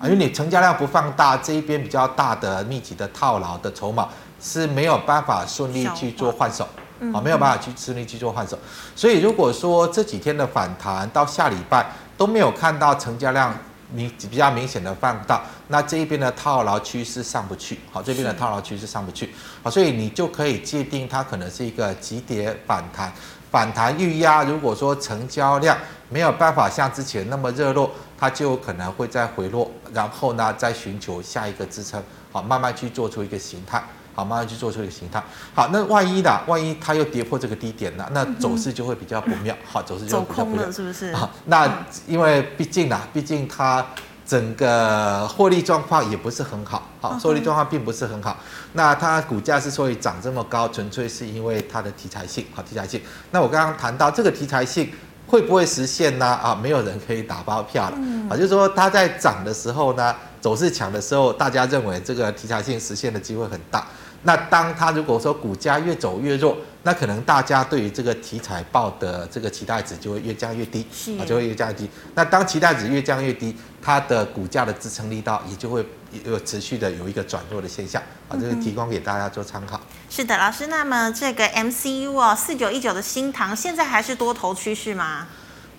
啊，因为你成交量不放大，这一边比较大的密集的套牢的筹码是没有办法顺利去做换手，啊，没有办法去顺利去做换手。所以如果说这几天的反弹到下礼拜都没有看到成交量明比较明显的放大，那这一边的套牢趋势上不去，好，这边的套牢趋势上不去，好，所以你就可以界定它可能是一个急跌反弹，反弹预压。如果说成交量没有办法像之前那么热络，它就可能会再回落，然后呢再寻求下一个支撑，好，慢慢去做出一个形态。好，慢慢去做出一个形态。好，那万一呢？万一它又跌破这个低点呢？那走势就会比较不妙。好，走势就会比较不妙。是不是？好，那因为毕竟呢，毕竟它整个获利状况也不是很好。好，获利状况并不是很好。那它股价之所以涨这么高，纯粹是因为它的题材性。好，题材性。那我刚刚谈到这个题材性会不会实现呢？啊，没有人可以打包票了。啊，就是说它在涨的时候呢，走势强的时候，大家认为这个题材性实现的机会很大。那当它如果说股价越走越弱，那可能大家对于这个题材报的这个期待值就会越降越低，啊，就会越降越低。那当期待值越降越低，它的股价的支撑力道也就会有持续的有一个转弱的现象，啊，这个提供给大家做参考。是的，老师，那么这个 MCU 哦，四九一九的新塘现在还是多头趋势吗？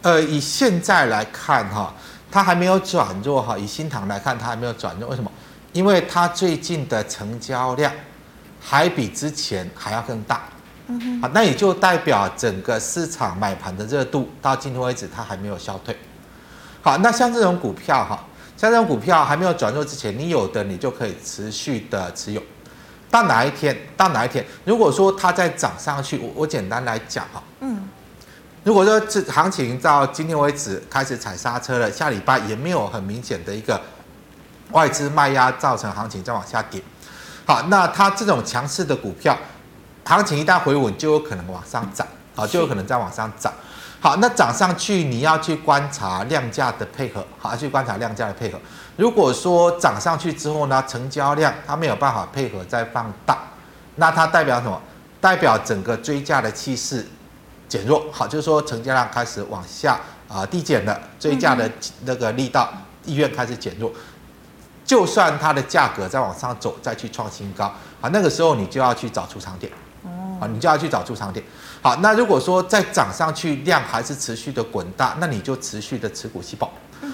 呃，以现在来看哈，它还没有转弱哈。以新塘来看，它还没有转弱，为什么？因为它最近的成交量。还比之前还要更大，嗯哼，好，那也就代表整个市场买盘的热度到今天为止它还没有消退。好，那像这种股票哈，像这种股票还没有转弱之前，你有的你就可以持续的持有。到哪一天？到哪一天？如果说它再涨上去，我我简单来讲哈，嗯，如果说这行情到今天为止开始踩刹车了，下礼拜也没有很明显的一个外资卖压造成行情再往下跌。好，那它这种强势的股票，行情一旦回稳，就有可能往上涨，好，就有可能再往上涨。好，那涨上去你要去观察量价的配合，好，去观察量价的配合。如果说涨上去之后呢，成交量它没有办法配合再放大，那它代表什么？代表整个追价的气势减弱，好，就是说成交量开始往下啊递减了，追价的那个力道意愿开始减弱。就算它的价格再往上走，再去创新高，啊，那个时候你就要去找出场点，啊，你就要去找出场点。好，那如果说再涨上去，量还是持续的滚大，那你就持续的持股吸宝。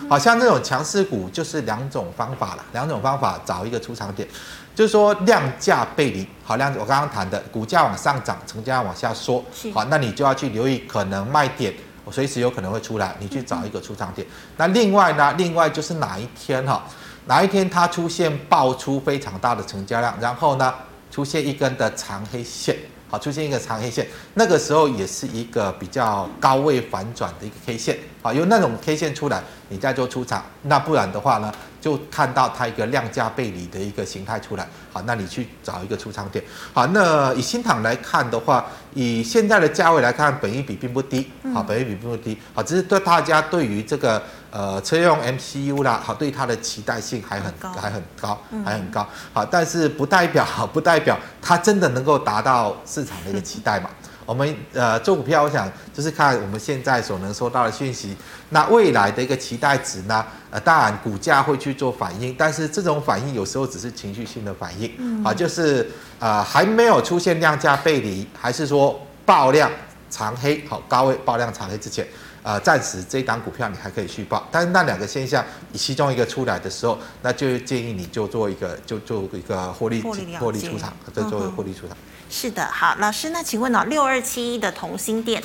好像这种强势股就是两种方法了，两种方法找一个出场点，就是说量价背离。好，量我刚刚谈的股价往上涨，成交量往下缩，好，那你就要去留意可能卖点，我随时有可能会出来，你去找一个出场点。那另外呢，另外就是哪一天哈？哪一天它出现爆出非常大的成交量，然后呢，出现一根的长黑线，好，出现一个长黑线，那个时候也是一个比较高位反转的一个 K 线，好，有那种 K 线出来，你再做出场，那不然的话呢，就看到它一个量价背离的一个形态出来，好，那你去找一个出场点，好，那以新唐来看的话，以现在的价位来看，本益比并不低，好，本益比并不低，好，只是对大家对于这个。呃，车用 MCU 啦，好，对它的期待性还很高还很高，还很高，好，但是不代表不代表它真的能够达到市场的一个期待嘛？我们呃做股票，我想就是看我们现在所能收到的讯息，那未来的一个期待值呢？呃，当然股价会去做反应，但是这种反应有时候只是情绪性的反应，啊，就是呃还没有出现量价背离，还是说爆量长黑，好，高位爆量长黑之前。啊，暂时这一档股票你还可以续报，但是那两个现象，你其中一个出来的时候，那就建议你就做一个，就做一个获利获利出场，再做一个获利出场。是的，好，老师，那请问哦，六二七一的同心店，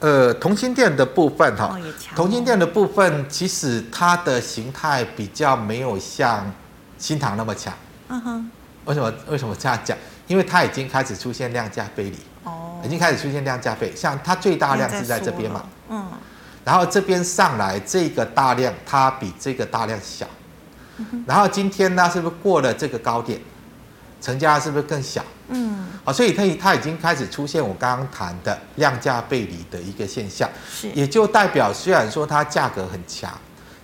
呃，同心店的部分哈，同心店的部分其实它的形态比较没有像新塘那么强。嗯哼，为什么？为什么这样讲？因为它已经开始出现量价背离。已经开始出现量价背，像它最大量是在这边嘛，嗯，然后这边上来这个大量，它比这个大量小，然后今天呢，是不是过了这个高点，成交量是不是更小？嗯，好，所以它它已经开始出现我刚刚谈的量价背离的一个现象，是，也就代表虽然说它价格很强，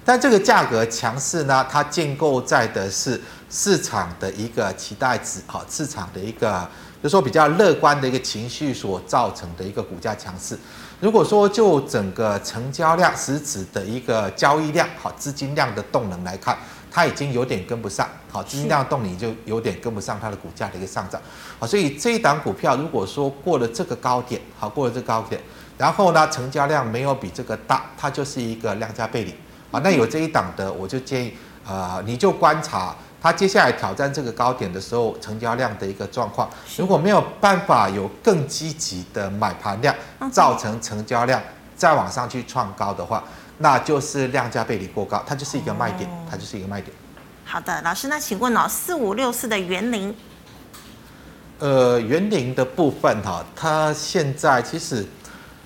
但这个价格强势呢，它建构在的是市场的一个期待值，好，市场的一个。就说比较乐观的一个情绪所造成的一个股价强势。如果说就整个成交量实质的一个交易量、好资金量的动能来看，它已经有点跟不上，好，资金量动力就有点跟不上它的股价的一个上涨，好，所以这一档股票如果说过了这个高点，好，过了这个高点，然后呢，成交量没有比这个大，它就是一个量价背离，啊，那有这一档的，我就建议，呃，你就观察它接下来挑战这个高点的时候，成交量的一个状况，如果没有办法有更积极的买盘量，造成成交量再往上去创高的话。那就是量价背离过高，它就是一个卖点，它就是一个卖点。好的，老师，那请问哦，四五六四的园林，呃，园林的部分哈，它现在其实，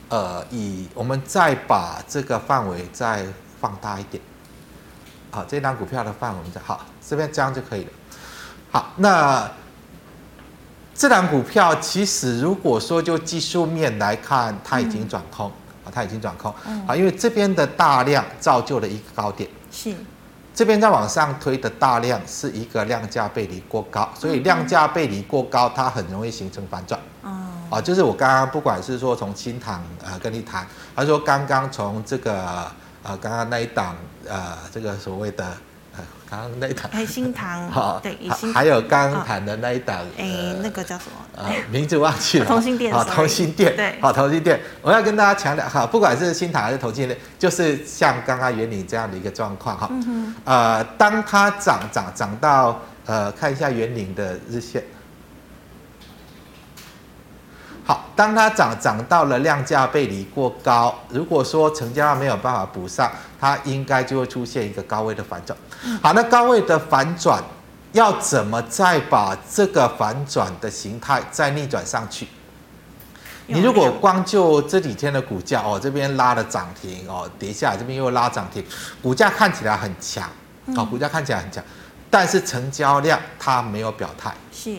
呃，以我们再把这个范围再放大一点，好，这张股票的范围就好，这边这样就可以了。好，那这张股票其实如果说就技术面来看，它已经转空。嗯。啊，它已经转空，啊，因为这边的大量造就了一个高点，是，这边在往上推的大量是一个量价背离过高，所以量价背离过高，它很容易形成反转，啊，就是我刚刚不管是说从新唐呃跟你谈，还是说刚刚从这个呃刚刚那一档呃这个所谓的。刚刚那一档，哎，新塘，好，对，还有刚刚谈的那一档，哎，那个叫什么？呃，名字忘记了。同心店，好，同心店，对，好，同心店。我要跟大家强调，哈，不管是新塘还是同心店，就是像刚刚元凌这样的一个状况，哈，呃，当它涨涨涨到，呃，看一下元凌的日线。好，当它涨涨到了量价背离过高，如果说成交量没有办法补上，它应该就会出现一个高位的反转。好，那高位的反转要怎么再把这个反转的形态再逆转上去？你如果光就这几天的股价哦，这边拉了涨停哦，跌下来这边又拉涨停，股价看起来很强，好，股价看起来很强，但是成交量它没有表态。是。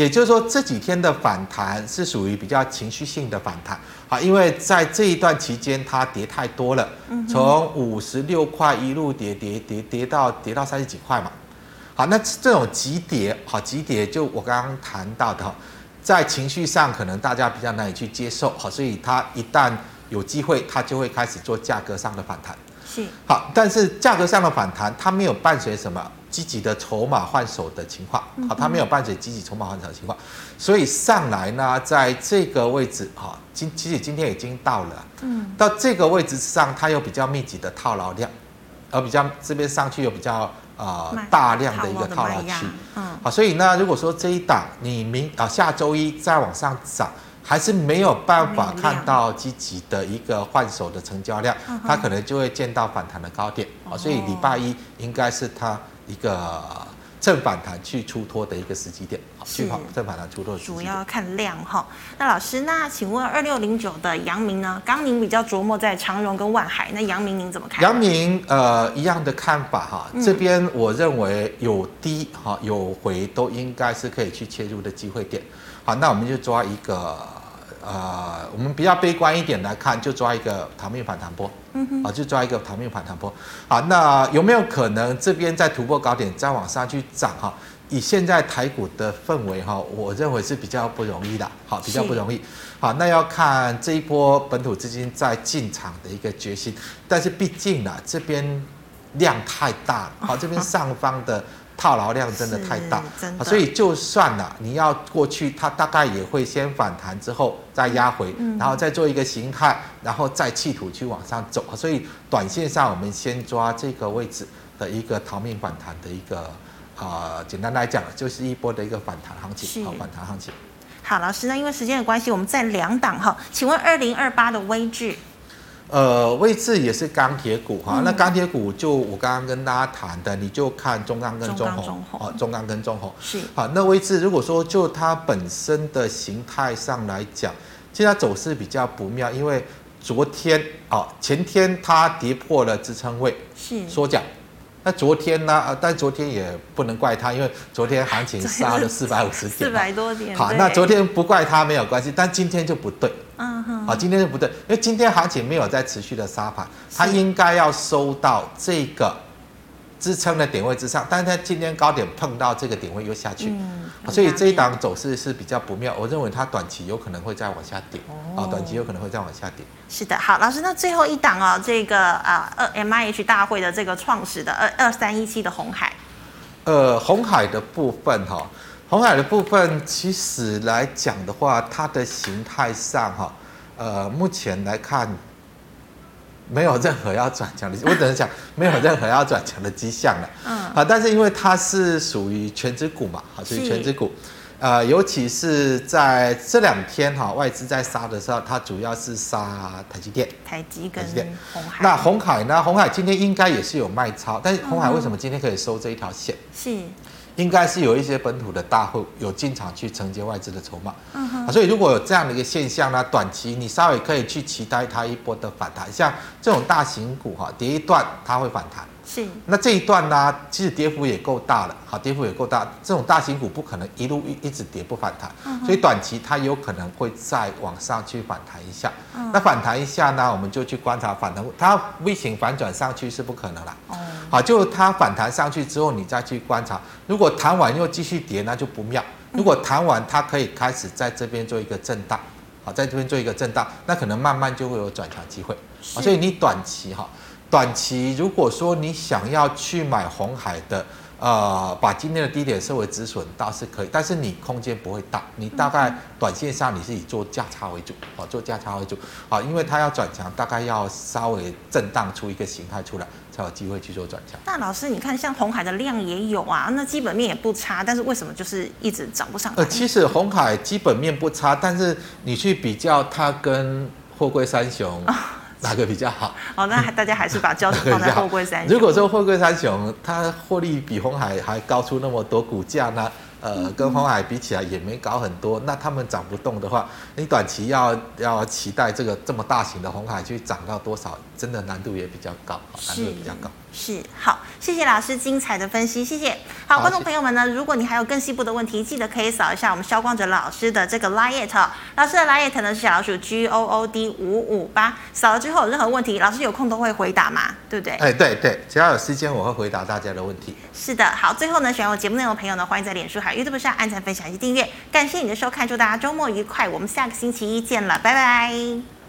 也就是说，这几天的反弹是属于比较情绪性的反弹，好，因为在这一段期间它跌太多了，从五十六块一路跌跌跌跌到跌到三十几块嘛，好，那这种急跌，好急跌，就我刚刚谈到的，在情绪上可能大家比较难以去接受，好，所以它一旦有机会，它就会开始做价格上的反弹，是，好，但是价格上的反弹，它没有伴随什么？积极的筹码换手的情况，好，它没有伴随积极筹码换手的情况，所以上来呢，在这个位置，哈，今其实今天已经到了，嗯，到这个位置上，它有比较密集的套牢量，而比较这边上去有比较呃大量的一个套牢区，嗯，好，所以呢，如果说这一档你明啊下周一再往上涨，还是没有办法看到积极的一个换手的成交量，它可能就会见到反弹的高点，啊，所以礼拜一应该是它。一个正反弹去出脱的一个时机点，好，去跑正反弹出脱。主要看量哈。那老师，那请问二六零九的阳明呢？刚您比较琢磨在长荣跟万海，那阳明您怎么看？阳明呃一样的看法哈，这边我认为有低哈有回都应该是可以去切入的机会点。好，那我们就抓一个。呃，我们比较悲观一点来看，就抓一个逃命反弹波，嗯哼，啊，就抓一个逃命反弹波。好，那有没有可能这边再突破高点，再往上去涨？哈，以现在台股的氛围，哈，我认为是比较不容易的，好，比较不容易。好，那要看这一波本土资金在进场的一个决心。但是毕竟呢，这边量太大了，好，这边上方的。套牢量真的太大，所以就算了，你要过去，它大概也会先反弹之后再压回，然后再做一个形态，然后再企图去往上走。所以短线上我们先抓这个位置的一个逃命反弹的一个啊、呃，简单来讲就是一波的一个反弹行情，好，反弹行情。好，老师，那因为时间的关系，我们再两档哈，请问二零二八的威致。呃，位置也是钢铁股哈，嗯、那钢铁股就我刚刚跟大家谈的，你就看中钢跟中红啊，中钢跟中红是好。那位置如果说就它本身的形态上来讲，现在走势比较不妙，因为昨天啊，前天它跌破了支撑位，是缩脚。那昨天呢？啊，但昨天也不能怪他，因为昨天行情杀了四百五十点，四百多点。好，那昨天不怪他没有关系，但今天就不对。嗯哼。好，今天就不对，因为今天行情没有在持续的杀盘，它应该要收到这个支撑的点位之上，但是它今天高点碰到这个点位又下去，嗯、所以这一档走势是比较不妙。我认为它短期有可能会再往下跌，哦，短期有可能会再往下跌。是的，好，老师，那最后一档啊，这个啊二 M I H 大会的这个创始的二二三一七的红海，呃，红海的部分哈，红海的部分其实来讲的话，它的形态上哈，呃，目前来看。没有任何要转强的，我只能讲没有任何要转强的迹象了。嗯，啊，但是因为它是属于权值股嘛，啊，属于权值股，呃，尤其是在这两天哈，外资在杀的时候，它主要是杀台积电、台积跟红海。那红海呢？红海今天应该也是有卖超，但是红海为什么今天可以收这一条线？是。应该是有一些本土的大户有进场去承接外资的筹码，嗯哼，所以如果有这样的一个现象呢，短期你稍微可以去期待它一波的反弹，像这种大型股哈，跌一段它会反弹，是，那这一段呢，其实跌幅也够大了，好，跌幅也够大，这种大型股不可能一路一一直跌不反弹，所以短期它有可能会再往上去反弹一下，那反弹一下呢，我们就去观察反弹，它 V 型反转上去是不可能了。好，就它反弹上去之后，你再去观察。如果弹完又继续跌，那就不妙。如果弹完，它可以开始在这边做一个震荡，好，在这边做一个震荡，那可能慢慢就会有转强机会。所以你短期哈，短期如果说你想要去买红海的。呃，把今天的低点设为止损倒是可以，但是你空间不会大，你大概短线上你是以做价差为主，啊，做价差为主，啊，因为它要转强，大概要稍微震荡出一个形态出来，才有机会去做转强。那老师，你看像红海的量也有啊，那基本面也不差，但是为什么就是一直涨不上来？呃，其实红海基本面不差，但是你去比较它跟货柜三雄。哦哪个比较好？哦，那大家还是把焦点放在货柜三雄。如果说货柜三雄它获利比红海还高出那么多，股价呢？呃，跟红海比起来也没高很多，那他们涨不动的话，你短期要要期待这个这么大型的红海去涨到多少，真的难度也比较高，难度也比较高。是，好，谢谢老师精彩的分析，谢谢。好，观众朋友们呢，如果你还有更细部的问题，记得可以扫一下我们肖光哲老师的这个 liet，老师的 liet 呢是小老鼠 G O O D 五五八，扫了之后有任何问题，老师有空都会回答嘛，对不对？哎，对对，只要有时间我会回答大家的问题。是的，好，最后呢，喜欢我节目内容的朋友呢，欢迎在脸书还有 YouTube 上按赞、分享以及订阅，感谢你的收看，祝大家周末愉快，我们下个星期一见了，拜拜。